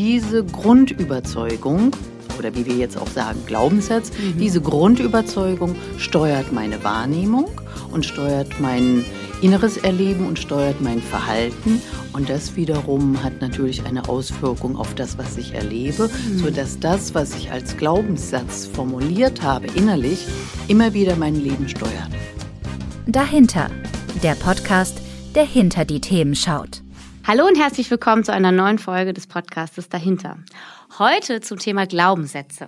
diese Grundüberzeugung oder wie wir jetzt auch sagen, Glaubenssatz, mhm. diese Grundüberzeugung steuert meine Wahrnehmung und steuert mein inneres Erleben und steuert mein Verhalten. Und das wiederum hat natürlich eine Auswirkung auf das, was ich erlebe, mhm. sodass das, was ich als Glaubenssatz formuliert habe, innerlich, immer wieder mein Leben steuert. Dahinter, der Podcast, der hinter die Themen schaut. Hallo und herzlich willkommen zu einer neuen Folge des Podcastes Dahinter. Heute zum Thema Glaubenssätze.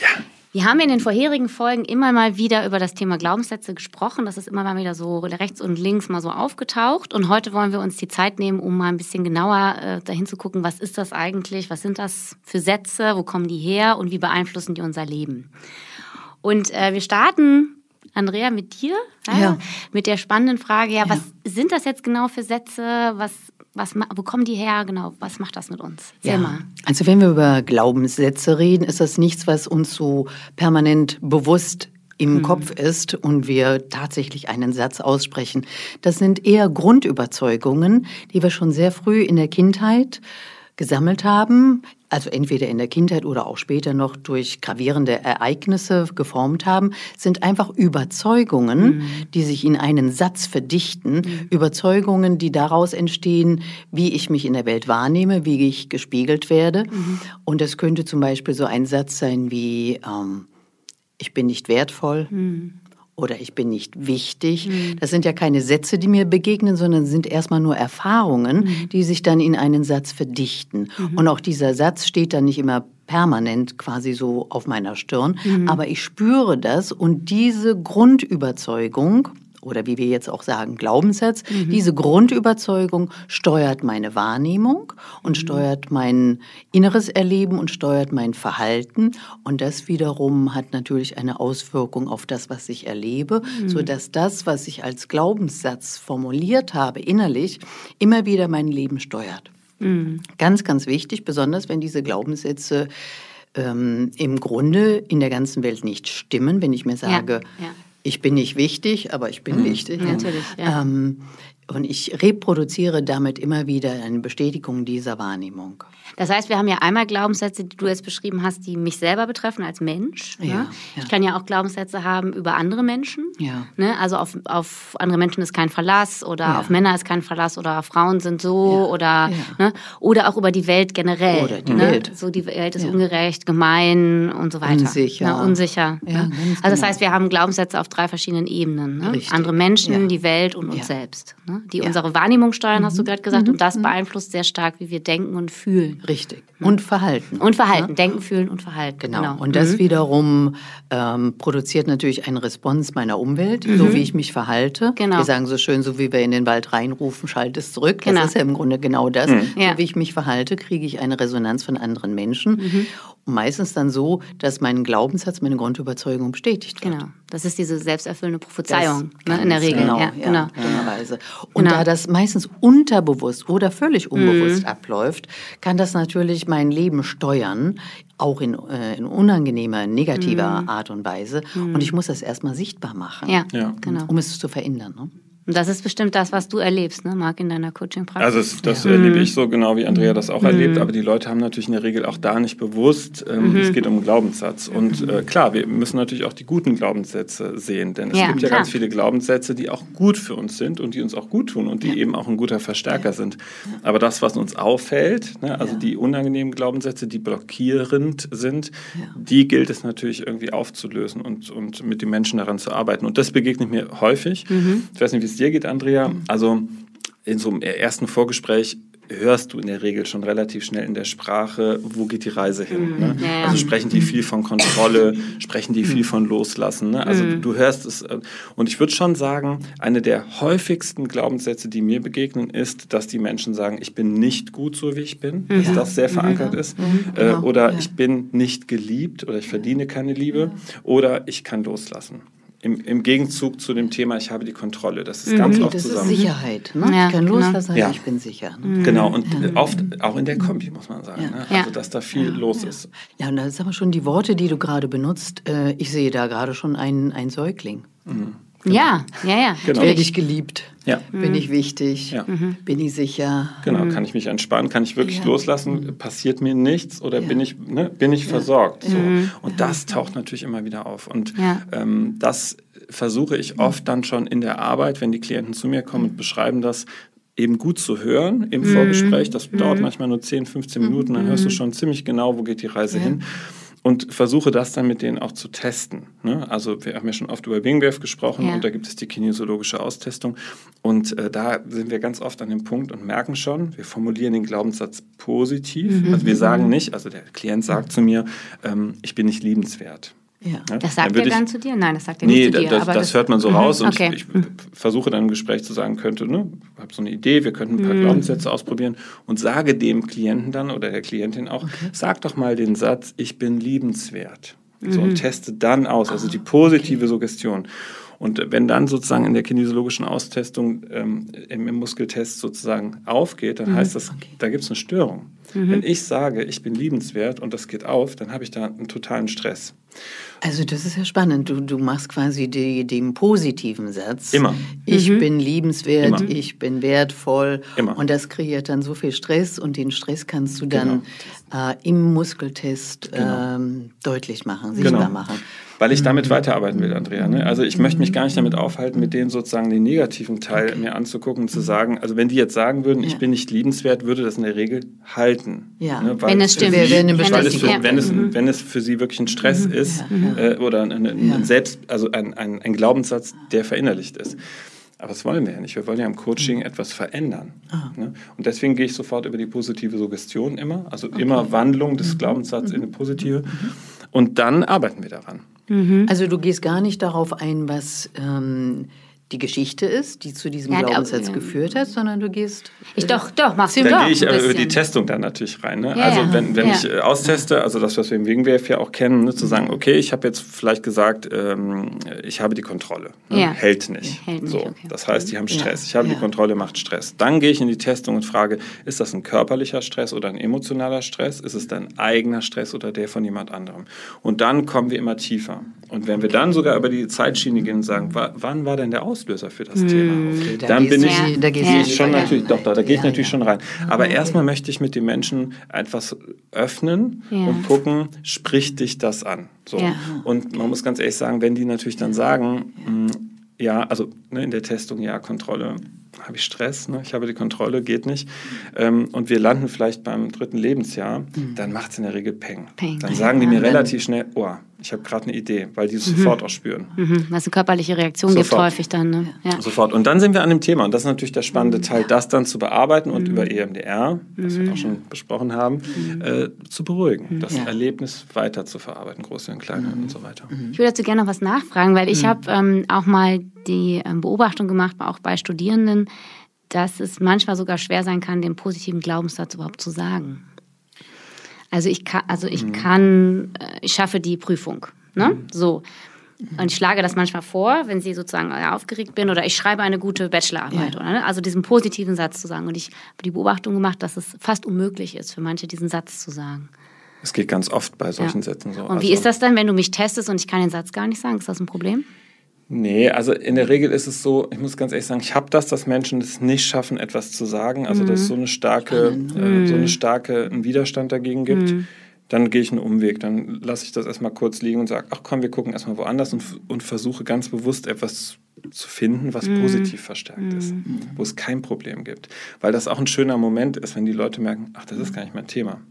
Ja. Wir haben in den vorherigen Folgen immer mal wieder über das Thema Glaubenssätze gesprochen. Das ist immer mal wieder so rechts und links mal so aufgetaucht. Und heute wollen wir uns die Zeit nehmen, um mal ein bisschen genauer äh, dahin zu gucken, was ist das eigentlich? Was sind das für Sätze? Wo kommen die her? Und wie beeinflussen die unser Leben? Und äh, wir starten Andrea, mit dir, ja. mit der spannenden Frage, ja, ja, was sind das jetzt genau für Sätze? Was, was, wo kommen die her? Genau, was macht das mit uns? ja. mal. Also wenn wir über Glaubenssätze reden, ist das nichts, was uns so permanent bewusst im mhm. Kopf ist und wir tatsächlich einen Satz aussprechen. Das sind eher Grundüberzeugungen, die wir schon sehr früh in der Kindheit gesammelt haben, also entweder in der Kindheit oder auch später noch durch gravierende Ereignisse geformt haben, sind einfach Überzeugungen, mhm. die sich in einen Satz verdichten, mhm. Überzeugungen, die daraus entstehen, wie ich mich in der Welt wahrnehme, wie ich gespiegelt werde. Mhm. Und das könnte zum Beispiel so ein Satz sein wie, ähm, ich bin nicht wertvoll. Mhm oder ich bin nicht wichtig. Mhm. Das sind ja keine Sätze, die mir begegnen, sondern sind erstmal nur Erfahrungen, mhm. die sich dann in einen Satz verdichten. Mhm. Und auch dieser Satz steht dann nicht immer permanent quasi so auf meiner Stirn, mhm. aber ich spüre das und diese Grundüberzeugung, oder wie wir jetzt auch sagen, Glaubenssatz, mhm. diese Grundüberzeugung steuert meine Wahrnehmung und mhm. steuert mein inneres Erleben und steuert mein Verhalten. Und das wiederum hat natürlich eine Auswirkung auf das, was ich erlebe, mhm. sodass das, was ich als Glaubenssatz formuliert habe, innerlich, immer wieder mein Leben steuert. Mhm. Ganz, ganz wichtig, besonders wenn diese Glaubenssätze ähm, im Grunde in der ganzen Welt nicht stimmen, wenn ich mir sage, ja, ja ich bin nicht wichtig, aber ich bin mhm, wichtig. Natürlich. Ja. Ähm, und ich reproduziere damit immer wieder eine Bestätigung dieser Wahrnehmung. Das heißt, wir haben ja einmal Glaubenssätze, die du jetzt beschrieben hast, die mich selber betreffen als Mensch. Ne? Ja. Ich kann ja auch Glaubenssätze haben über andere Menschen. Ja. Ne? Also auf, auf andere Menschen ist kein Verlass oder auf Männer ist kein Verlass oder Frauen sind so oder ne? oder auch über die Welt generell. Oder die ne? Welt. So die Welt ist ungerecht, gemein und so weiter. Unsicher. Ne? Unsicher. Ne? Also das genau. heißt, wir haben Glaubenssätze auf drei verschiedenen Ebenen. Ne? Andere Menschen, die Welt und uns selbst. Ne? Die unsere Wahrnehmung steuern, hast du mhm. gerade gesagt. Mhm. Und das mhm. beeinflusst sehr stark, wie wir denken und fühlen. Richtig. Und Verhalten. Und Verhalten. Ja? Denken, fühlen und Verhalten. Genau. genau. Und das mhm. wiederum ähm, produziert natürlich eine Response meiner Umwelt, mhm. so wie ich mich verhalte. Genau. Wir sagen so schön, so wie wir in den Wald reinrufen, schalt es zurück. Genau. Das ist ja im Grunde genau das. Mhm. So wie ich mich verhalte, kriege ich eine Resonanz von anderen Menschen. Mhm. Und meistens dann so, dass mein Glaubenssatz, meine Grundüberzeugung bestätigt wird. Genau. Das ist diese selbsterfüllende Prophezeiung ne, in der Regel. Genau, ja, ja, genau. Und genau. da das meistens unterbewusst oder völlig unbewusst mhm. abläuft, kann das natürlich mein Leben steuern, auch in, äh, in unangenehmer, negativer mhm. Art und Weise. Mhm. Und ich muss das erstmal sichtbar machen, ja, ja. Genau. um es zu verändern. Ne? Und das ist bestimmt das, was du erlebst, ne, Marc, in deiner Coaching-Praxis. Also das, das ja. erlebe ich so genau, wie Andrea das auch mhm. erlebt. Aber die Leute haben natürlich in der Regel auch da nicht bewusst, ähm, mhm. es geht um Glaubenssatz. Und äh, klar, wir müssen natürlich auch die guten Glaubenssätze sehen. Denn es ja, gibt ja klar. ganz viele Glaubenssätze, die auch gut für uns sind und die uns auch gut tun und die ja. eben auch ein guter Verstärker sind. Aber das, was uns auffällt, ne, also die unangenehmen Glaubenssätze, die blockierend sind, die gilt es natürlich irgendwie aufzulösen und, und mit den Menschen daran zu arbeiten. Und das begegnet mir häufig. Mhm. Ich weiß nicht, wie es dir geht, Andrea. Also in so einem ersten Vorgespräch hörst du in der Regel schon relativ schnell in der Sprache, wo geht die Reise hin. Ne? Mhm. Also sprechen die viel von Kontrolle, sprechen die viel von Loslassen. Ne? Also mhm. du hörst es. Äh, und ich würde schon sagen, eine der häufigsten Glaubenssätze, die mir begegnen, ist, dass die Menschen sagen, ich bin nicht gut so, wie ich bin, dass ja. das sehr verankert ist. Mhm. Äh, genau. oder ich bin nicht geliebt oder ich verdiene keine Liebe oder ich kann loslassen im, im, Gegenzug zu dem Thema, ich habe die Kontrolle. Das ist mhm. ganz oft das zusammen. Das ist Sicherheit. Ne? Ja, ich kann genau. loslassen, ja. ich bin sicher. Ne? Mhm. Genau, und ja. oft auch in der Kombi, muss man sagen. Ja. Ne? Also, dass da viel los ist. Ja, und das ist aber schon die Worte, die du gerade benutzt. Äh, ich sehe da gerade schon einen, einen Säugling. Mhm. Genau. Ja, ja, ja. Genau. Werde ich geliebt? Ja. Bin ich wichtig? Ja. Mhm. Bin ich sicher? Genau, kann ich mich entspannen? Kann ich wirklich ja. loslassen? Passiert mir nichts oder ja. bin ich, ne, bin ich versorgt? So. Mhm. Und das taucht natürlich immer wieder auf. Und ähm, das versuche ich oft dann schon in der Arbeit, wenn die Klienten zu mir kommen und beschreiben das, eben gut zu hören im mhm. Vorgespräch. Das dauert mhm. manchmal nur 10, 15 Minuten, dann hörst du schon ziemlich genau, wo geht die Reise hin und versuche das dann mit denen auch zu testen. Ne? Also wir haben ja schon oft über Wingwave gesprochen ja. und da gibt es die kinesiologische Austestung und äh, da sind wir ganz oft an dem Punkt und merken schon, wir formulieren den Glaubenssatz positiv. Mhm. Also wir sagen nicht, also der Klient sagt zu mir, ähm, ähm, ich bin nicht liebenswert. Ja. Das sagt dann er dann ich, zu dir? Nein, das sagt er nee, nicht zu dir. Das, das, das hört man so mhm. raus und okay. ich, ich versuche dann im Gespräch zu sagen, könnte, ne, ich habe so eine Idee, wir könnten ein paar mhm. Glaubenssätze ausprobieren und sage dem Klienten dann oder der Klientin auch, okay. sag doch mal den Satz, ich bin liebenswert. Mhm. So, und mhm. teste dann aus, also die positive okay. Suggestion. Und wenn dann sozusagen in der kinesiologischen Austestung ähm, im, im, Muskeltest sozusagen aufgeht, dann mhm. heißt das, da gibt es eine Störung. Mhm. Wenn ich sage, ich bin liebenswert und das geht auf, dann habe ich da einen totalen Stress. Also das ist ja spannend. Du, du machst quasi die, den positiven Satz. Immer. Ich mhm. bin liebenswert, Immer. ich bin wertvoll. Immer. Und das kreiert dann so viel Stress und den Stress kannst du dann genau. äh, im Muskeltest genau. ähm, deutlich machen, sichtbar genau. machen weil ich damit mhm. weiterarbeiten will, Andrea. Ne? Also ich möchte mich gar nicht damit aufhalten, mit denen sozusagen den negativen Teil okay. mir anzugucken und zu sagen, also wenn die jetzt sagen würden, ich bin nicht liebenswert, würde das in der Regel halten. Ja. Ne? Wenn es stimmt. Sie, wenn, es für, wenn, es, mhm. wenn es für sie wirklich ein Stress mhm. ist äh, oder ein, ein, ein, Selbst, also ein, ein, ein Glaubenssatz, der verinnerlicht ist. Aber das wollen wir ja nicht. Wir wollen ja im Coaching mhm. etwas verändern. Ne? Und deswegen gehe ich sofort über die positive Suggestion immer, also okay. immer Wandlung des mhm. Glaubenssatzes mhm. in eine positive. Mhm. Und dann arbeiten wir daran. Mhm. Also du gehst gar nicht darauf ein, was ähm, die Geschichte ist, die zu diesem ja, Glaubenssatz ja. geführt hat, sondern du gehst. Ich doch, doch, machst du Dann gehe ich über die Testung dann natürlich rein. Ne? Ja, also wenn, wenn ich äh, austeste, also das, was wir im Wingwerf ja auch kennen, ne, zu sagen, okay, ich habe jetzt vielleicht gesagt, ähm, ich habe die Kontrolle. Ne? Hält nicht. Hält nicht so. Okay. Das heißt, die haben Stress. Ich habe die Kontrolle, macht Stress. Dann gehe ich in die Testung und frage, ist das ein körperlicher Stress oder ein emotionaler Stress? Ist es dein eigener Stress oder der von jemand anderem? Und dann kommen wir immer tiefer. Und wenn wir dann sogar über die Zeitschiene gehen und sagen, wann war denn der Auslöser für das hm, Thema? Okay, da dann bin ich, ja, da gehe ich schon natürlich, doch, da, da gehe ich natürlich schon rein. Aber okay. erstmal möchte ich mit den Menschen etwas öffnen und gucken, spricht dich das an? So. Und man muss ganz ehrlich sagen, wenn die natürlich dann sagen, mh, hm, ja, also ne, in der Testung, ja, Kontrolle, habe ich Stress, ne? ich habe die Kontrolle, geht nicht. Ähm, und wir landen vielleicht beim dritten Lebensjahr, mhm. dann macht es in der Regel Peng. Peng. Dann sagen die mir relativ schnell, oh, ich habe gerade eine Idee, weil die es mhm. sofort auch spüren. Mhm. Was eine körperliche Reaktion sofort. gibt häufig dann. Ne? Ja. Sofort. Und dann sind wir an dem Thema. Und das ist natürlich der spannende mhm. Teil, das dann zu bearbeiten und mhm. über EMDR, was wir auch schon besprochen haben, mhm. äh, zu beruhigen. Das ja. Erlebnis weiter zu verarbeiten, große und kleine und so weiter. Ich würde dazu gerne noch was nachfragen, weil ich habe ähm, auch mal die ähm, Beobachtung gemacht, auch bei Studierenden, dass es manchmal sogar schwer sein kann, den positiven Glaubenssatz überhaupt zu sagen. Also ich kann, also ich mhm. kann, äh, ich schaffe die Prüfung. Ne? Mhm. So. Und ich schlage das manchmal vor, wenn sie sozusagen äh, aufgeregt bin oder ich schreibe eine gute Bachelorarbeit. Ja. Oder, ne? Also diesen positiven Satz zu sagen. Und ich habe die Beobachtung gemacht, dass es fast unmöglich ist für manche, diesen Satz zu sagen. Es geht ganz oft bei solchen ja. Sätzen so. Und wie also, ist das dann, wenn du mich testest und ich kann den Satz gar nicht sagen? Ist das ein Problem? Nee, also in der Regel ist es so, ich muss ganz ehrlich sagen, ich habe das, dass Menschen es nicht schaffen, etwas zu sagen, also dass es so eine starke, äh, so eine starke einen Widerstand dagegen gibt. Mhm. Dann gehe ich einen Umweg, dann lasse ich das erstmal kurz liegen und sage, ach komm, wir gucken erstmal woanders und, und versuche ganz bewusst etwas zu finden, was mhm. positiv verstärkt mhm. ist, wo es kein Problem gibt. Weil das auch ein schöner Moment ist, wenn die Leute merken, ach, das ist gar nicht mein Thema.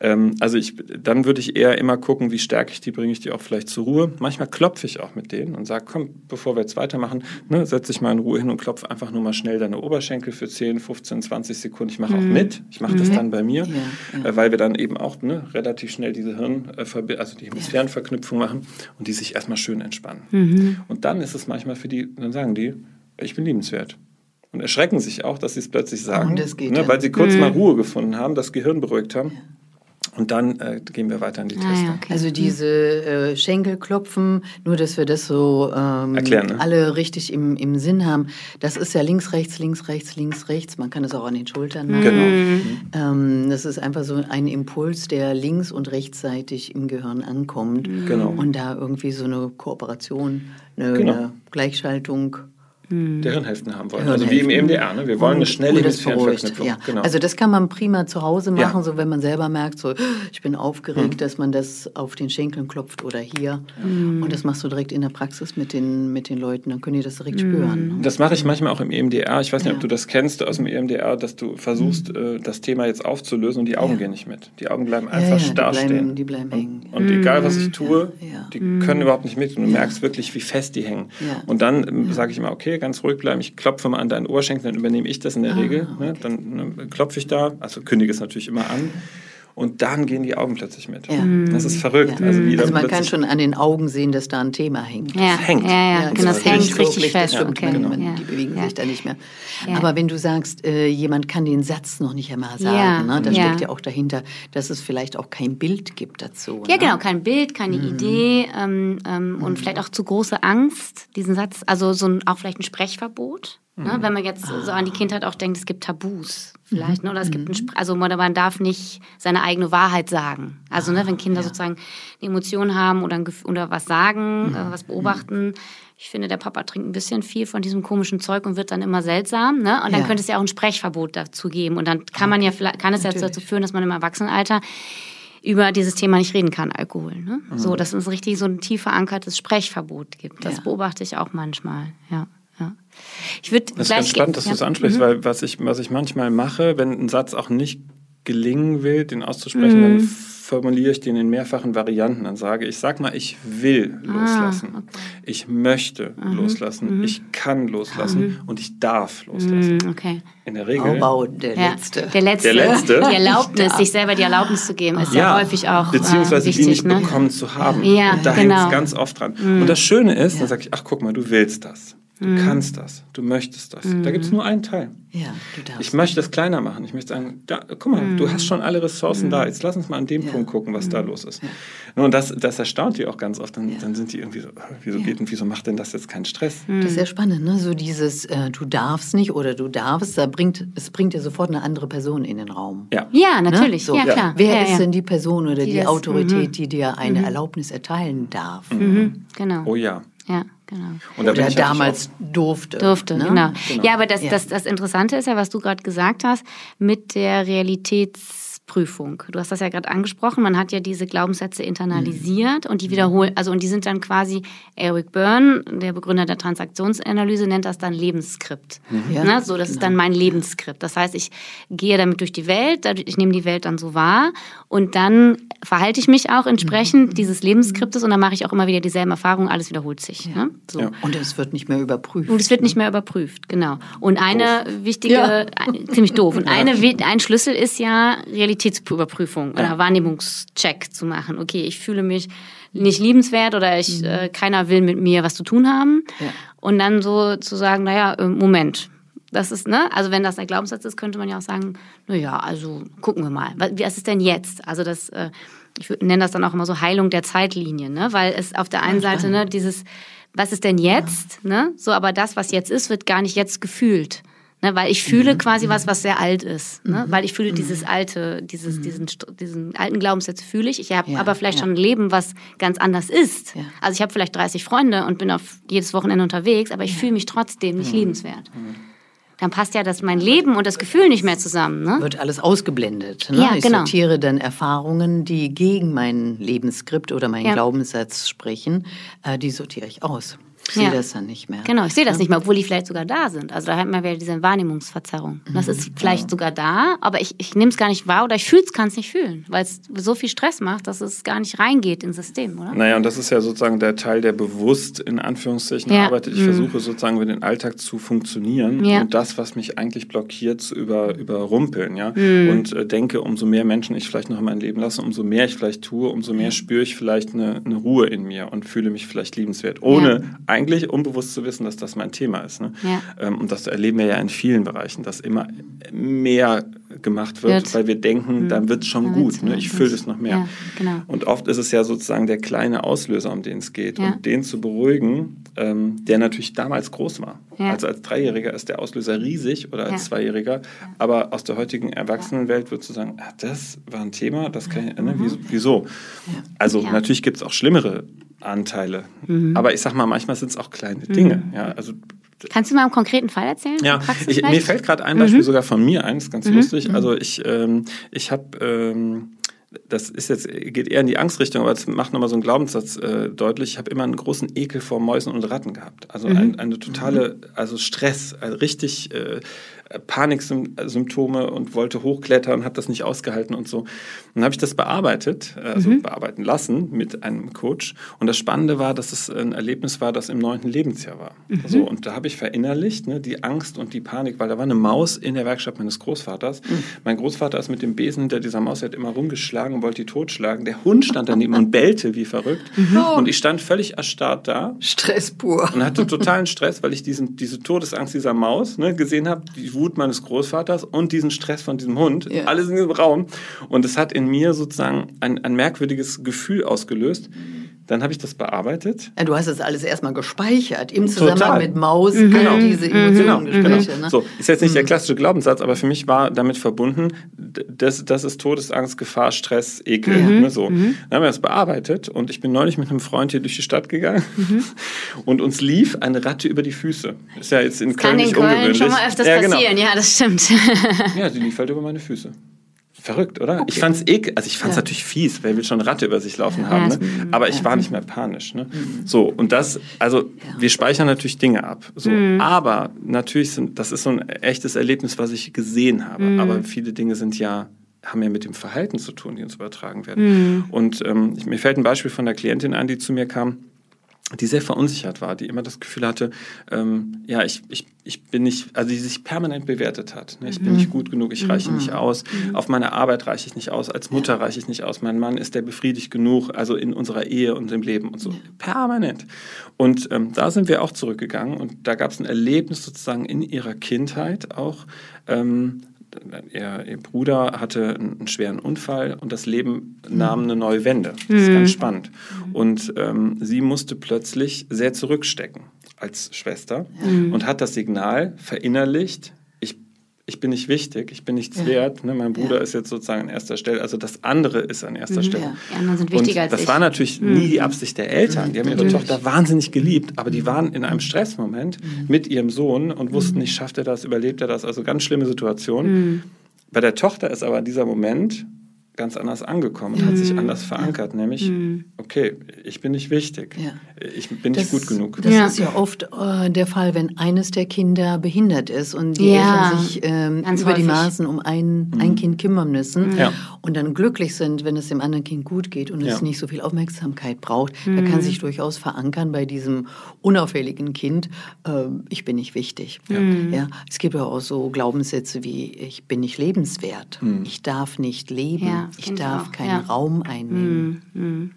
Ähm, also ich, dann würde ich eher immer gucken, wie stärke ich die, bringe ich die auch vielleicht zur Ruhe. Manchmal klopfe ich auch mit denen und sage, komm, bevor wir jetzt weitermachen, ne, setze ich mal in Ruhe hin und klopfe einfach nur mal schnell deine Oberschenkel für 10, 15, 20 Sekunden. Ich mache mhm. auch mit. Ich mache mhm. das dann bei mir, ja, ja. Äh, weil wir dann eben auch ne, relativ schnell diese Hirn, äh, also die Hemisphärenverknüpfung machen und die sich erstmal schön entspannen. Mhm. Und dann ist es manchmal für die, dann sagen die, ich bin liebenswert und erschrecken sich auch, dass sie es plötzlich sagen, ne, weil sie kurz mhm. mal Ruhe gefunden haben, das Gehirn beruhigt haben. Und dann äh, gehen wir weiter in die ah, Teste. Ja, okay. Also diese äh, Schenkelklopfen, nur dass wir das so ähm, Erklären, ne? alle richtig im, im Sinn haben, das ist ja links, rechts, links, rechts, links, rechts. Man kann das auch an den Schultern machen. Genau. Mhm. Ähm, das ist einfach so ein Impuls, der links- und rechtsseitig im Gehirn ankommt. Genau. Und da irgendwie so eine Kooperation, eine, genau. eine Gleichschaltung hm. der Hirnhälften haben wollen. Also wie im EMDR, ne? wir wollen eine schnelle Hemisphärenverknüpfung. Ja. Genau. Also das kann man prima zu Hause machen, ja. so wenn man selber merkt, so ich bin aufgeregt, hm. dass man das auf den Schenkeln klopft oder hier. Hm. Und das machst du direkt in der Praxis mit den, mit den Leuten, dann können die das direkt hm. spüren. Ne? Das mache ich manchmal auch im EMDR. Ich weiß nicht, ja. ob du das kennst aus dem EMDR, dass du versuchst, hm. äh, das Thema jetzt aufzulösen und die Augen gehen nicht mit. Die Augen bleiben einfach starr die bleiben, stehen. Die bleiben hängen. Und, und egal, was ich tue, die können überhaupt nicht mit und du merkst wirklich, wie fest die hängen. Und dann ähm, sage ich immer, okay, ganz ruhig bleiben, ich klopfe mal an deinen Oberschenkel, dann übernehme ich das in der ah, Regel. Ne? Dann ne, klopfe ich da, also kündige es natürlich immer an und dann gehen die Augen plötzlich mit. Ja. Das ist verrückt. Ja. Also, also, man kann schon an den Augen sehen, dass da ein Thema hängt. Ja. Das hängt. Ja, ja, ja. genau, das hängt richtig fest. Das stimmt, okay. genau. Die bewegen sich da nicht mehr. Aber wenn du sagst, äh, jemand kann den Satz noch nicht einmal sagen, ne? da steckt ja auch dahinter, dass es vielleicht auch kein Bild gibt dazu. Ja, ne? genau, kein Bild, keine mhm. Idee ähm, ähm, mhm. und vielleicht auch zu große Angst, diesen Satz, also so ein, auch vielleicht ein Sprechverbot. Ne? Mhm. Wenn man jetzt so an die Kindheit auch denkt, es gibt Tabus vielleicht, ne? oder es gibt ein, mhm. also man darf nicht seine eigene Wahrheit sagen. Also ne, wenn ah, Kinder ja. sozusagen eine Emotion haben oder, ein, oder was sagen, mhm. äh, was beobachten, ich finde, der Papa trinkt ein bisschen viel von diesem komischen Zeug und wird dann immer seltsam. Ne? Und dann ja. könnte es ja auch ein Sprechverbot dazu geben. Und dann kann man ja kann es ja dazu führen, dass man im Erwachsenenalter über dieses Thema nicht reden kann, Alkohol. Ne? Mhm. So, dass es richtig so ein tief verankertes Sprechverbot gibt. Das ja. beobachte ich auch manchmal, ja. Ja. Ich würde das ist ganz spannend, dass ja. du es ansprichst, mhm. weil was ich, was ich manchmal mache, wenn ein Satz auch nicht gelingen will, den auszusprechen, mhm. dann formuliere ich den in mehrfachen Varianten. Dann sage ich, sag mal, ich will ah, loslassen. Ah, okay. Ich möchte mhm. loslassen. Mhm. Ich kann loslassen mhm. und ich darf loslassen. Mhm, okay. In der Regel. Oh, der ja, letzte. Der letzte. Der letzte. Die Erlaubnis, sich selber die Erlaubnis zu geben, ist ja, ja häufig auch. Beziehungsweise äh, wichtig, die nicht ne? bekommen zu haben. Ja, und da genau. hängt es ganz oft dran. Mhm. Und das Schöne ist, dann sage ich, ach guck mal, du willst das. Du mhm. kannst das, du möchtest das. Mhm. Da gibt es nur einen Teil. Ja, du darfst. Ich möchte das kleiner machen. Ich möchte sagen, da, guck mal, mhm. du hast schon alle Ressourcen da. Mhm. Jetzt lass uns mal an dem ja. Punkt gucken, was da mhm. los ist. Ja. Und das, das erstaunt die auch ganz oft. Dann, ja. dann sind die irgendwie so, wieso geht und wieso macht denn das jetzt keinen Stress? Das ist sehr spannend, ne? So dieses, äh, du darfst nicht oder du darfst, da bringt, es bringt ja sofort eine andere Person in den Raum. Ja, ja ne? natürlich. Ne? So. Ja, klar. Wer ist denn die Person oder die, die das, Autorität, die dir eine Erlaubnis erteilen darf? Genau. Oh ja. Ja. Genau. Und da Oder damals durfte. Durfte, ne? genau. genau. Ja, aber das, ja. Das, das Interessante ist ja, was du gerade gesagt hast, mit der Realitäts- Prüfung. Du hast das ja gerade angesprochen, man hat ja diese Glaubenssätze internalisiert mhm. und die wiederholen, also und die sind dann quasi, Eric Byrne, der Begründer der Transaktionsanalyse, nennt das dann Lebensskript. Mhm. Ja, ne? So, das genau. ist dann mein Lebensskript. Das heißt, ich gehe damit durch die Welt, ich nehme die Welt dann so wahr und dann verhalte ich mich auch entsprechend mhm. dieses Lebensskriptes und dann mache ich auch immer wieder dieselben Erfahrungen, alles wiederholt sich. Ja. Ne? So. Ja. Und es wird nicht mehr überprüft. Und es wird nicht mehr überprüft, genau. Und eine doof. wichtige, ziemlich doof, und eine, ein Schlüssel ist ja Realität Realitätsüberprüfung ja. oder Wahrnehmungscheck zu machen. Okay, ich fühle mich nicht liebenswert oder ich, mhm. äh, keiner will mit mir was zu tun haben. Ja. Und dann so zu sagen, naja, äh, Moment. Das ist, ne? Also wenn das ein Glaubenssatz ist, könnte man ja auch sagen, naja, also gucken wir mal. Was ist denn jetzt? Also das, äh, ich nenne das dann auch immer so Heilung der Zeitlinie, ne? Weil es auf der einen Seite, ne, dieses, was ist denn jetzt? Ja. Ne? So, aber das, was jetzt ist, wird gar nicht jetzt gefühlt. Ne, weil ich fühle mhm. quasi was, was sehr alt ist. Ne? Mhm. Weil ich fühle mhm. dieses alte, dieses, mhm. diesen, diesen alten Glaubenssatz fühle ich. Ich habe ja, aber vielleicht ja. schon ein Leben, was ganz anders ist. Ja. Also ich habe vielleicht 30 Freunde und bin auf jedes Wochenende unterwegs, aber ich fühle mich trotzdem nicht mhm. liebenswert. Dann passt ja das mein Leben und das Gefühl nicht mehr zusammen. Ne? Wird alles ausgeblendet. Ne? Ja, ich genau. sortiere dann Erfahrungen, die gegen mein Lebensskript oder meinen Glaubenssatz sprechen, äh, die sortiere ich aus. Ich sehe ja. das dann nicht mehr. Genau, ich sehe das ja. nicht mehr, obwohl die vielleicht sogar da sind. Also da hat man wieder diese Wahrnehmungsverzerrung. Das mhm. ist vielleicht ja. sogar da, aber ich, ich nehme es gar nicht wahr oder ich fühle es, kann es nicht fühlen, weil es so viel Stress macht, dass es gar nicht reingeht ins System, oder? Naja, und das ist ja sozusagen der Teil, der bewusst in Anführungszeichen arbeitet. Ich mhm. versuche sozusagen mit dem Alltag zu funktionieren und das, was mich eigentlich blockiert, zu über, überrumpeln. Ja? Mhm. Und äh, denke, umso mehr Menschen ich vielleicht noch in mein Leben lasse, umso mehr ich vielleicht tue, umso mehr spüre ich vielleicht eine, eine Ruhe in mir und fühle mich vielleicht liebenswert, ohne eigentlich unbewusst zu wissen, dass das mein Thema ist. Ne? Ja. Ähm, und das erleben wir ja in vielen Bereichen, dass immer mehr gemacht wird, wird. weil wir denken, mhm. dann wird es schon dann gut. Ne? Ich fülle es noch mehr. Ja, genau. Und oft ist es ja sozusagen der kleine Auslöser, um den es geht. Ja. Und den zu beruhigen, ähm, der natürlich damals groß war. Ja. Also als Dreijähriger ist der Auslöser riesig oder als Zweijähriger. Aber aus der heutigen Erwachsenenwelt würdest du sagen, ah, das war ein Thema, das kann ich, ne? mhm. wieso? Also natürlich gibt es auch schlimmere Anteile. Mhm. Aber ich sag mal, manchmal sind es auch kleine Dinge. Mhm. Ja, also Kannst du mal einen konkreten Fall erzählen? Ja, ich, mir fällt gerade ein Beispiel mhm. sogar von mir ein, das ist ganz mhm. lustig. Mhm. Also ich, ähm, ich habe, ähm, das ist jetzt, geht eher in die Angstrichtung, aber es macht nochmal so einen Glaubenssatz äh, deutlich. Ich habe immer einen großen Ekel vor Mäusen und Ratten gehabt. Also mhm. ein, eine totale, also Stress, also richtig äh, Paniksymptome und wollte hochklettern, habe das nicht ausgehalten und so. Dann habe ich das bearbeitet, also mhm. bearbeiten lassen mit einem Coach. Und das Spannende war, dass es ein Erlebnis war, das im neunten Lebensjahr war. Mhm. So, und da habe ich verinnerlicht ne, die Angst und die Panik, weil da war eine Maus in der Werkstatt meines Großvaters. Mhm. Mein Großvater ist mit dem Besen hinter dieser Maus, der hat immer rumgeschlagen und wollte die totschlagen. Der Hund stand daneben und bellte wie verrückt. Mhm. Und ich stand völlig erstarrt da. Stress pur. Und hatte totalen Stress, weil ich diesen, diese Todesangst dieser Maus ne, gesehen habe, die Wut meines Großvaters und diesen Stress von diesem Hund. Ja. Alles in diesem Raum. Und es hat in mir sozusagen ein, ein merkwürdiges Gefühl ausgelöst. Dann habe ich das bearbeitet. Ja, du hast das alles erstmal gespeichert im Zusammenhang Total. mit Maus, mhm. genau. diese mhm. Emotionen genau. genau. Ne? So, ist jetzt nicht der mhm. klassische Glaubenssatz, aber für mich war damit verbunden, das, das ist Todesangst, Gefahr, Stress, Ekel. Mhm. Ne, so. Mhm. Dann haben wir das bearbeitet und ich bin neulich mit einem Freund hier durch die Stadt gegangen mhm. und uns lief eine Ratte über die Füße. Ist ja jetzt in Köln Kann in Köln schon mal öfters ja, genau. passieren, ja, das stimmt. ja, die lief halt über meine Füße. Verrückt, oder? Okay. Ich fand's eh, also ich fand's ja. natürlich fies, wer will schon Ratte über sich laufen ja, haben, ne? aber ich war nicht mehr panisch. Ne? Mhm. So, und das, also wir speichern natürlich Dinge ab. So, mhm. aber natürlich sind, das ist so ein echtes Erlebnis, was ich gesehen habe. Mhm. Aber viele Dinge sind ja haben ja mit dem Verhalten zu tun, die uns übertragen werden. Mhm. Und ähm, mir fällt ein Beispiel von der Klientin ein, die zu mir kam die sehr verunsichert war, die immer das Gefühl hatte, ähm, ja, ich, ich, ich bin nicht, also die sich permanent bewertet hat. Ne? Ich mhm. bin nicht gut genug, ich reiche mhm. nicht aus, mhm. auf meine Arbeit reiche ich nicht aus, als Mutter reiche ich nicht aus, mein Mann ist der befriedigt genug, also in unserer Ehe und im Leben und so. Ja. Permanent. Und ähm, da sind wir auch zurückgegangen und da gab es ein Erlebnis sozusagen in ihrer Kindheit auch, ähm, ihr, ihr, Bruder hatte einen schweren Unfall und das Leben nahm eine neue Wende. Das ist ganz mhm. spannend. Und ähm, sie musste plötzlich sehr zurückstecken als Schwester mhm. und hat das Signal verinnerlicht, ich bin nicht wichtig, ich bin nichts ja. wert. Ne? Mein Bruder ja. ist jetzt sozusagen an erster Stelle. Also das andere ist an erster mhm. Stelle. Ja. Die anderen sind wichtiger und als das ich. war natürlich mhm. nie die Absicht der Eltern. Die haben ihre Tochter wahnsinnig geliebt, aber die waren in einem Stressmoment mhm. mit ihrem Sohn und wussten mhm. nicht, schafft er das, überlebt er das. Also ganz schlimme Situation. Mhm. Bei der Tochter ist aber dieser Moment ganz anders angekommen und mm. hat sich mhm. anders verankert, ja. nämlich, mm. okay, ich bin nicht wichtig, ja. ich bin das, nicht gut genug. Das ja. ist ja oft äh, der Fall, wenn eines der Kinder behindert ist und die Eltern sich ähm, über häufig. die Maßen um ein, mm. ein Kind kümmern müssen und dann glücklich sind, wenn es dem anderen Kind gut geht und es nicht so viel Aufmerksamkeit braucht. Da kann sich durchaus verankern bei diesem unauffälligen Kind, äh, ich bin nicht wichtig. Ja. Es gibt ja auch so Glaubenssätze wie, ich bin nicht lebenswert, ich darf nicht leben ich darf keinen ja. Raum einnehmen. Mhm.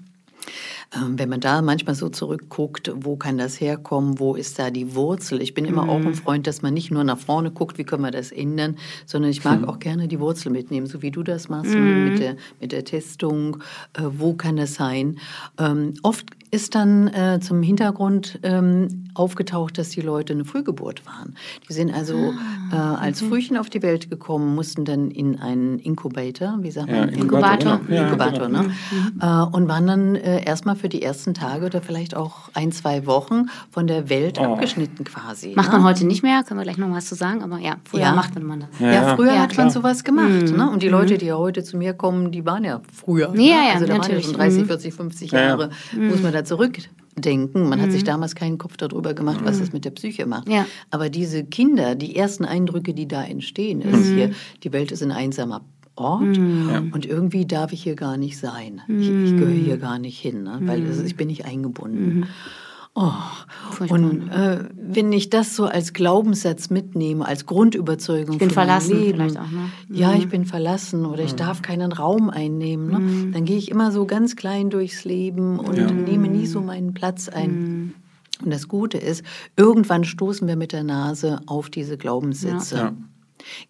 Ähm, wenn man da manchmal so zurückguckt, wo kann das herkommen, wo ist da die Wurzel? Ich bin immer mhm. auch ein Freund, dass man nicht nur nach vorne guckt, wie können wir das ändern, sondern ich mag mhm. auch gerne die Wurzel mitnehmen, so wie du das machst mit, der, mit der Testung. Äh, wo kann das sein? Ähm, oft ist dann äh, zum Hintergrund ähm, aufgetaucht, dass die Leute eine Frühgeburt waren. Die sind also ah, äh, als okay. Frühchen auf die Welt gekommen, mussten dann in einen Inkubator, wie sagt man? Ja, Inkubator. Inkubator, ja, Inkubator genau. ne? Mhm. Äh, und waren dann äh, erstmal für die ersten Tage oder vielleicht auch ein, zwei Wochen von der Welt oh. abgeschnitten quasi. Macht ne? man heute nicht mehr, können wir gleich noch was zu sagen, aber ja, früher ja. macht man das. Ja, ja früher hat man sowas gemacht. Mhm. Ne? Und die Leute, mhm. die ja heute zu mir kommen, die waren ja früher. Ja, ne? ja, also da natürlich. waren ja schon 30, 40, 50 Jahre, muss man da zurückdenken. Man hat sich damals keinen Kopf darüber gemacht, was das mit der Psyche macht. Aber diese Kinder, die ersten Eindrücke, die da entstehen, ist hier, die Welt ist ein einsamer Ort mhm. und irgendwie darf ich hier gar nicht sein. Ich, ich gehöre hier gar nicht hin, ne? weil mhm. ich bin nicht eingebunden. Mhm. Oh. Und äh, wenn ich das so als Glaubenssatz mitnehme, als Grundüberzeugung ich bin verlassen Leben, vielleicht auch, ne? ja, ich bin verlassen oder ich darf keinen Raum einnehmen, ne? dann gehe ich immer so ganz klein durchs Leben und ja. nehme nie so meinen Platz ein. Und das Gute ist, irgendwann stoßen wir mit der Nase auf diese Glaubenssätze. Ja.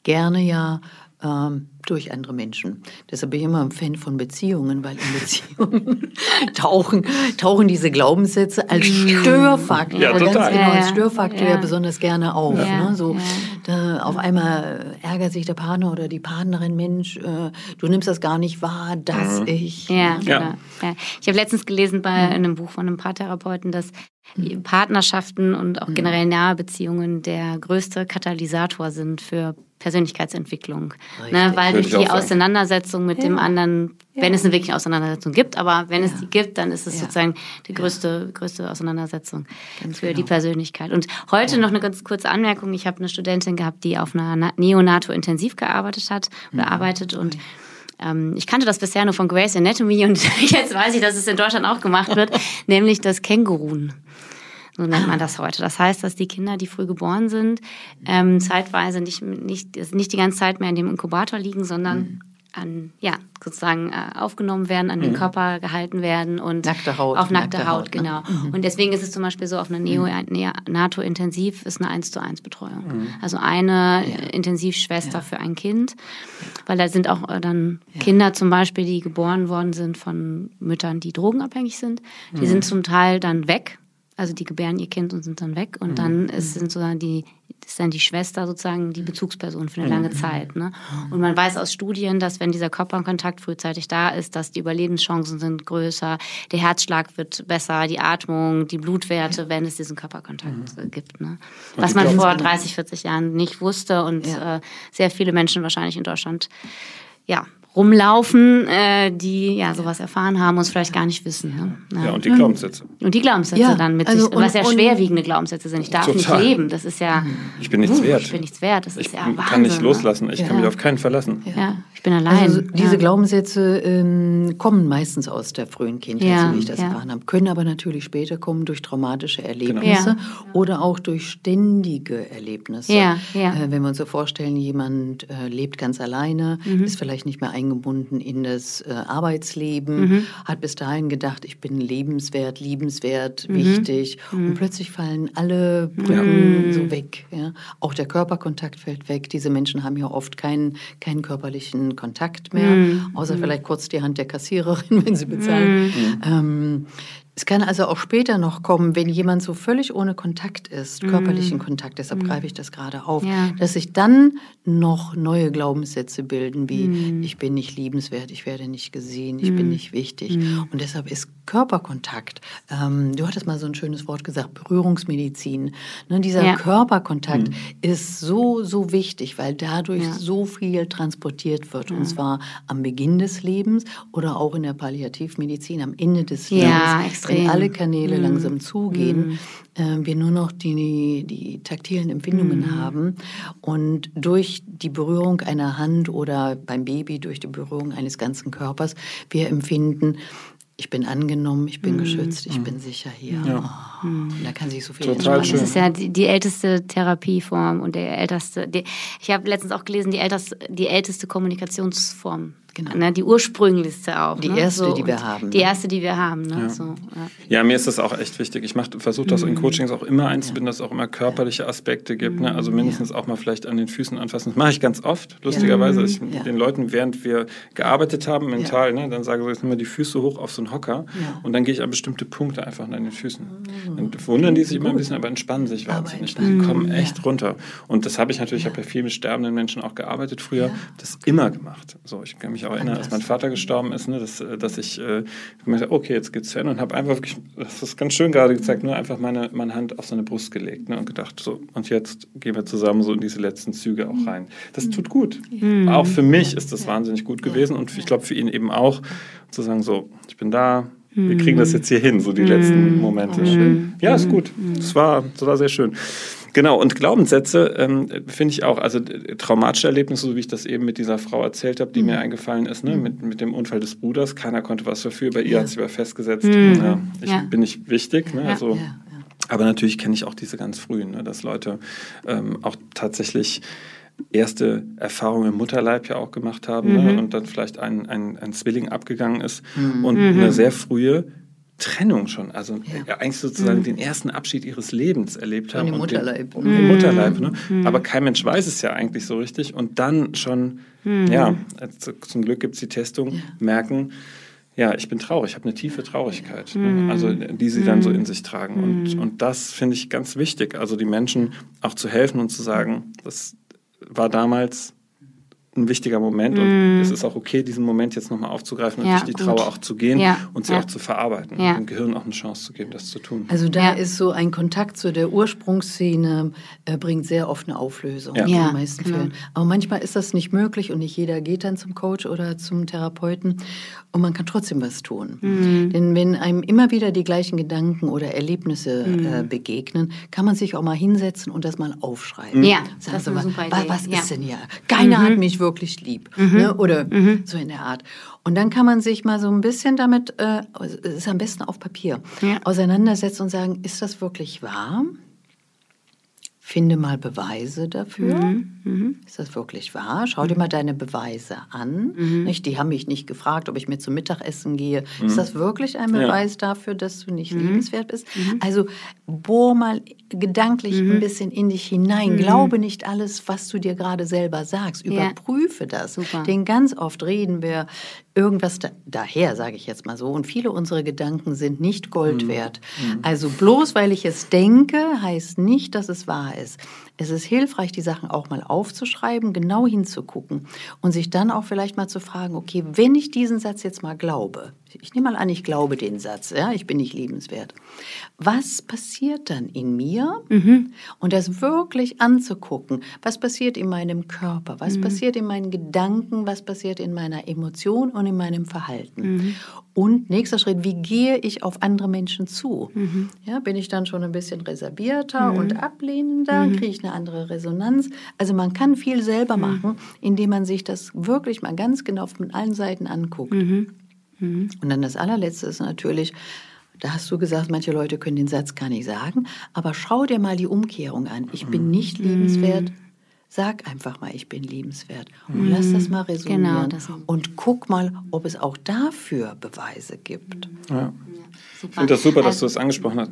Gerne ja ähm, durch andere Menschen. Deshalb bin ich immer ein Fan von Beziehungen, weil in Beziehungen tauchen, tauchen diese Glaubenssätze als. Störfaktor, ja, ganz genau, als Störfaktor ja. ja besonders gerne auf. Ja, ne? so, da, auf einmal ärgert sich der Partner oder die Partnerin, Mensch, äh, du nimmst das gar nicht wahr, dass mhm. ich. Ja, ja. Ich habe letztens gelesen bei mhm. einem Buch von einem Paartherapeuten, dass mhm. Partnerschaften und auch mhm. generell nahe Beziehungen der größte Katalysator sind für Persönlichkeitsentwicklung. Ne, weil durch die Auseinandersetzung mit ja. dem anderen, wenn ja. es eine wirkliche Auseinandersetzung gibt, aber wenn ja. es die gibt, dann ist es sozusagen die größte, größte Auseinandersetzung ganz für genau. die Persönlichkeit. Und heute noch eine ganz kurze Anmerkung. Ich habe eine Studentin gehabt, die auf einer Neonato-Intensiv gearbeitet hat oder mhm. arbeitet und ähm, ich kannte das bisher nur von Grace Anatomy und jetzt weiß ich, dass es in Deutschland auch gemacht wird, nämlich das Kängurun. So nennt man das heute. Das heißt, dass die Kinder, die früh geboren sind, ähm, zeitweise nicht, nicht, nicht die ganze Zeit mehr in dem Inkubator liegen, sondern mhm. an, ja, sozusagen äh, aufgenommen werden, an den mhm. Körper gehalten werden und nackte Haut, auf nackte, nackte Haut, Haut, ne? genau. Mhm. Und deswegen ist es zum Beispiel so, auf einer Neo, mhm. NATO-Intensiv ist eine 1 zu 1 Betreuung. Mhm. Also eine ja. Intensivschwester ja. für ein Kind, weil da sind auch äh, dann ja. Kinder zum Beispiel, die geboren worden sind von Müttern, die drogenabhängig sind. Die mhm. sind zum Teil dann weg, also die gebären ihr Kind und sind dann weg und mhm. dann ist, sind sozusagen die, ist dann die Schwester sozusagen die Bezugsperson für eine lange mhm. Zeit. Ne? Und man weiß aus Studien, dass wenn dieser Körperkontakt frühzeitig da ist, dass die Überlebenschancen sind größer, der Herzschlag wird besser, die Atmung, die Blutwerte, wenn es diesen Körperkontakt mhm. gibt. Ne? Was man vor 30, 40 Jahren nicht wusste und ja. äh, sehr viele Menschen wahrscheinlich in Deutschland ja, rumlaufen, äh, die ja sowas erfahren haben und es vielleicht gar nicht wissen. Ne? Ja. ja. und die Glaubenssätze. Und die Glaubenssätze ja, dann mit also sich, was ja schwerwiegende Glaubenssätze sind. Ich darf total. nicht leben. Das ist ja. Ich bin nichts uh, wert. Ich bin nichts wert. Das ist ich ja Wahnsinn, kann nicht loslassen. Ich ja. kann mich auf keinen verlassen. Ja, ich bin allein. Also diese Glaubenssätze ähm, kommen meistens aus der frühen Kindheit, so wie ich das erfahren habe, können aber natürlich später kommen durch traumatische Erlebnisse genau. oder auch durch ständige Erlebnisse. Äh, wenn wir uns so vorstellen, jemand äh, lebt ganz alleine, mhm. ist vielleicht nicht mehr eingebunden in das äh, Arbeitsleben, mhm. hat bis dahin gedacht, ich bin lebenswert, liebenswert, mhm. wichtig. Mhm. Und plötzlich fallen alle Brücken mhm. so weg. Ja? Auch der Körperkontakt fällt weg. Diese Menschen haben ja oft keinen, keinen körperlichen Kontakt mehr, mhm. außer mhm. vielleicht kurz die Hand der Kassiererin, wenn sie bezahlen. Ähm, es kann also auch später noch kommen, wenn jemand so völlig ohne Kontakt ist, körperlichen mm. Kontakt, deshalb mm. greife ich das gerade auf, ja. dass sich dann noch neue Glaubenssätze bilden, wie mm. ich bin nicht liebenswert, ich werde nicht gesehen, ich bin mm. nicht wichtig. Mm. Und deshalb ist Körperkontakt, ähm, du hattest mal so ein schönes Wort gesagt, Berührungsmedizin. Ne, dieser ja. Körperkontakt ist so, so wichtig, weil dadurch ja. so viel transportiert wird. Und zwar am Beginn des Lebens oder auch in der Palliativmedizin am Ende des Lebens wenn alle Kanäle mm. langsam zugehen, mm. äh, wir nur noch die, die taktilen Empfindungen mm. haben und durch die Berührung einer Hand oder beim Baby durch die Berührung eines ganzen Körpers wir empfinden, ich bin angenommen, ich bin mm. geschützt, ich mm. bin sicher hier. Ja. Mm. Da kann sich so viel Total schön. Das ist ja die, die, älteste Therapieform und der älteste. Die, ich habe letztens auch gelesen, die älteste, die älteste Kommunikationsform Genau. Ne, die ursprünglichste auch. Die ne? erste, so, die wir haben. Die ne? erste, die wir haben. Ne? Ja. So, ja. ja. mir ist das auch echt wichtig. Ich versuche das mhm. in Coachings auch immer einzubinden, dass es auch immer körperliche Aspekte gibt. Ne? Also mhm. mindestens ja. auch mal vielleicht an den Füßen anfassen. Das mache ich ganz oft, lustigerweise. Ich mit den Leuten, während wir gearbeitet haben, mental, ne, dann sage ich, jetzt nimm mal die Füße hoch auf so einen Hocker und dann gehe ich an bestimmte Punkte einfach an den Füßen. Mhm. Dann wundern die sich immer ein bisschen, aber entspannen sich wahnsinnig. Die kommen echt runter. Und das habe ich natürlich, ich habe ja. viel mit sterbenden Menschen auch gearbeitet früher, das immer gemacht. So, ich kann mich auch erinnern, als mein Vater gestorben ist, ne, dass, äh, dass ich äh, gemerkt habe, okay, jetzt geht's zu Ende und habe einfach wirklich, das ist ganz schön gerade gezeigt, nur einfach meine, meine Hand auf seine Brust gelegt ne, und gedacht, so, und jetzt gehen wir zusammen so in diese letzten Züge auch rein. Das tut gut. Mhm. Auch für mich ist das wahnsinnig gut gewesen und ich glaube für ihn eben auch, zu sagen, so, ich bin da, wir kriegen das jetzt hier hin, so die letzten mhm. Momente. Oh, ja, ist gut. Es war, das war sehr schön. Genau, und Glaubenssätze ähm, finde ich auch, also traumatische Erlebnisse, so wie ich das eben mit dieser Frau erzählt habe, die mhm. mir eingefallen ist, ne, mhm. mit, mit dem Unfall des Bruders. Keiner konnte was dafür, bei ihr ja. hat sich aber festgesetzt, mhm. ja, ich ja. bin nicht wichtig. Ne, also, aber natürlich kenne ich auch diese ganz frühen, ne, dass Leute ähm, auch tatsächlich erste Erfahrungen im Mutterleib ja auch gemacht haben ne, mhm. ne, und dann vielleicht ein, ein, ein Zwilling abgegangen ist mhm. und eine sehr frühe Trennung schon, also ja. eigentlich sozusagen mhm. den ersten Abschied ihres Lebens erlebt haben. Im Mutterleib. Den, um mhm. Mutterleib. Ne? Mhm. Aber kein Mensch weiß es ja eigentlich so richtig. Und dann schon, mhm. ja, zum Glück gibt es die Testung, ja. merken, ja, ich bin traurig, ich habe eine tiefe Traurigkeit, ne? Mhm. also die sie dann so in sich tragen. Und, und das finde ich ganz wichtig, also die Menschen auch zu helfen und zu sagen, das war damals ein wichtiger Moment mm. und es ist auch okay, diesen Moment jetzt nochmal aufzugreifen und ja, durch die gut. Trauer auch zu gehen ja, und sie ja. auch zu verarbeiten ja. und dem Gehirn auch eine Chance zu geben, das zu tun. Also da ist so ein Kontakt zu der Ursprungsszene, äh, bringt sehr oft eine Auflösung in den meisten genau. Fällen. Aber manchmal ist das nicht möglich und nicht jeder geht dann zum Coach oder zum Therapeuten und man kann trotzdem was tun. Mm. Denn wenn einem immer wieder die gleichen Gedanken oder Erlebnisse mm. äh, begegnen, kann man sich auch mal hinsetzen und das mal aufschreiben. Ja, das ist eine super Idee. Was ist denn hier? Keiner mhm. hat mich wirklich lieb. Mhm. Ne? Oder mhm. so in der Art. Und dann kann man sich mal so ein bisschen damit, äh, es ist am besten auf Papier, ja. auseinandersetzen und sagen, ist das wirklich wahr? Finde mal Beweise dafür. Mhm, mhm. Ist das wirklich wahr? Schau dir mal deine Beweise an. Mhm. Nicht? Die haben mich nicht gefragt, ob ich mir zum Mittagessen gehe. Mhm. Ist das wirklich ein Beweis ja. dafür, dass du nicht mhm. liebenswert bist? Mhm. Also bohr mal gedanklich ein bisschen in dich hinein. Glaube nicht alles, was du dir gerade selber sagst. Überprüfe ja. das. Super. Denn ganz oft reden wir irgendwas da, daher, sage ich jetzt mal so. Und viele unserer Gedanken sind nicht Gold wert. Also bloß weil ich es denke, heißt nicht, dass es wahr ist. Es ist hilfreich, die Sachen auch mal aufzuschreiben, genau hinzugucken und sich dann auch vielleicht mal zu fragen, okay, wenn ich diesen Satz jetzt mal glaube, ich nehme mal an, ich glaube den Satz, ja, ich bin nicht liebenswert. Was passiert dann in mir? Mhm. Und das wirklich anzugucken. Was passiert in meinem Körper? Was mhm. passiert in meinen Gedanken? Was passiert in meiner Emotion und in meinem Verhalten? Mhm. Und nächster Schritt, wie gehe ich auf andere Menschen zu? Mhm. Ja, bin ich dann schon ein bisschen reservierter mhm. und ablehnender? Mhm. Kriege ich eine andere Resonanz? Also man kann viel selber machen, indem man sich das wirklich mal ganz genau von allen Seiten anguckt. Mhm. Und dann das allerletzte ist natürlich, da hast du gesagt, manche Leute können den Satz gar nicht sagen, aber schau dir mal die Umkehrung an. Ich bin mhm. nicht liebenswert. Sag einfach mal, ich bin liebenswert und mhm. lass das mal resonieren genau, das und guck mal, ob es auch dafür Beweise gibt. Ja. Ja, ich finde das super, dass du das angesprochen hast.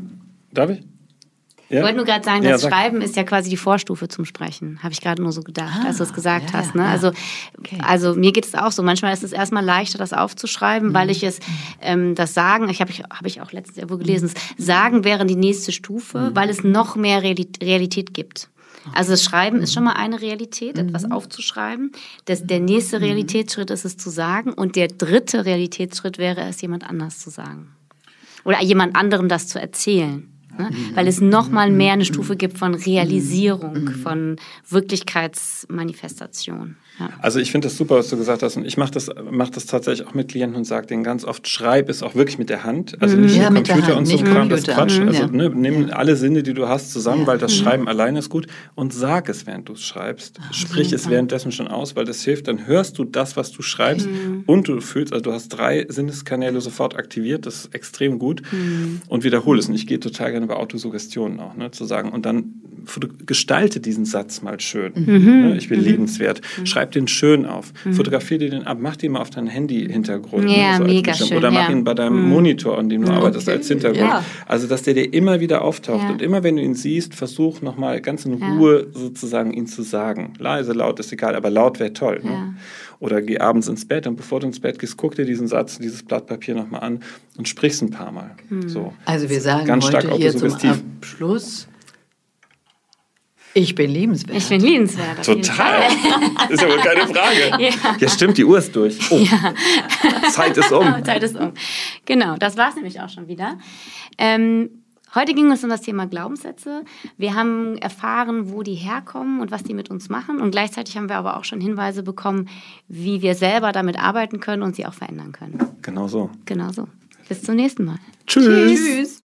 Darf ich? Ja? Ich wollte nur gerade sagen, das ja, Schreiben ist ja quasi die Vorstufe zum Sprechen. Habe ich gerade nur so gedacht, ah, als du es gesagt ja, hast. Ne? Also, okay. also mir geht es auch so. Manchmal ist es erstmal leichter, das aufzuschreiben, mhm. weil ich es, ähm, das Sagen, ich habe ich, hab ich auch letztens irgendwo gelesen, mhm. Sagen wäre die nächste Stufe, mhm. weil es noch mehr Realität gibt. Also das Schreiben ist schon mal eine Realität, mhm. etwas aufzuschreiben. Das, der nächste mhm. Realitätsschritt ist es zu sagen. Und der dritte Realitätsschritt wäre es, jemand anders zu sagen. Oder jemand anderem das zu erzählen ne? weil es nochmal mehr eine Stufe gibt von Realisierung, von Wirklichkeitsmanifestation. Ja. Also ich finde das super, was du gesagt hast und ich mache das, mach das tatsächlich auch mit Klienten und sage denen ganz oft, schreib es auch wirklich mit der Hand, also nicht ja, mit Computer und so Kram, das Quatsch. Also ja. ne, nimm alle Sinne, die du hast, zusammen, weil das mhm. Schreiben alleine ist gut und sag es, während du es schreibst. Ach, Sprich es währenddessen schon aus, weil das hilft, dann hörst du das, was du schreibst mhm. und du fühlst, also du hast drei Sinneskanäle sofort aktiviert, das ist extrem gut mhm. und wiederhole es. Und ich gehe total gerne bei Autosuggestionen auch, ne, zu sagen und dann gestalte diesen Satz mal schön. Mhm. Ne, ich bin mhm. lebenswert. Mhm. Schreib den schön auf. Mhm. Fotografiere dir den ab. Mach den mal auf deinen Handy-Hintergrund. Ja, ne, so mega schön. Oder mach ja. ihn bei deinem mhm. Monitor, an dem du arbeitest, okay. als Hintergrund. Ja. Also, dass der dir immer wieder auftaucht. Ja. Und immer, wenn du ihn siehst, versuch nochmal ganz in Ruhe sozusagen ihn zu sagen. Leise, laut ist egal, aber laut wäre toll. Ne? Oder geh abends ins Bett und bevor du ins Bett gehst, guck dir diesen Satz, dieses Blatt Papier nochmal an und sprich's ein paar Mal. Hm. So. Also wir sagen ganz heute hier zum Abschluss, ich bin liebenswert. Ich bin liebenswert. Total. ist aber keine Frage. ja. ja. stimmt, die Uhr ist durch. Oh. Ja. Zeit ist um. Zeit ist um. Genau, das war es nämlich auch schon wieder. Ähm, heute ging es um das Thema Glaubenssätze. Wir haben erfahren, wo die herkommen und was die mit uns machen. Und gleichzeitig haben wir aber auch schon Hinweise bekommen, wie wir selber damit arbeiten können und sie auch verändern können. Genau so. Genau so. Bis zum nächsten Mal. Tschüss. Tschüss.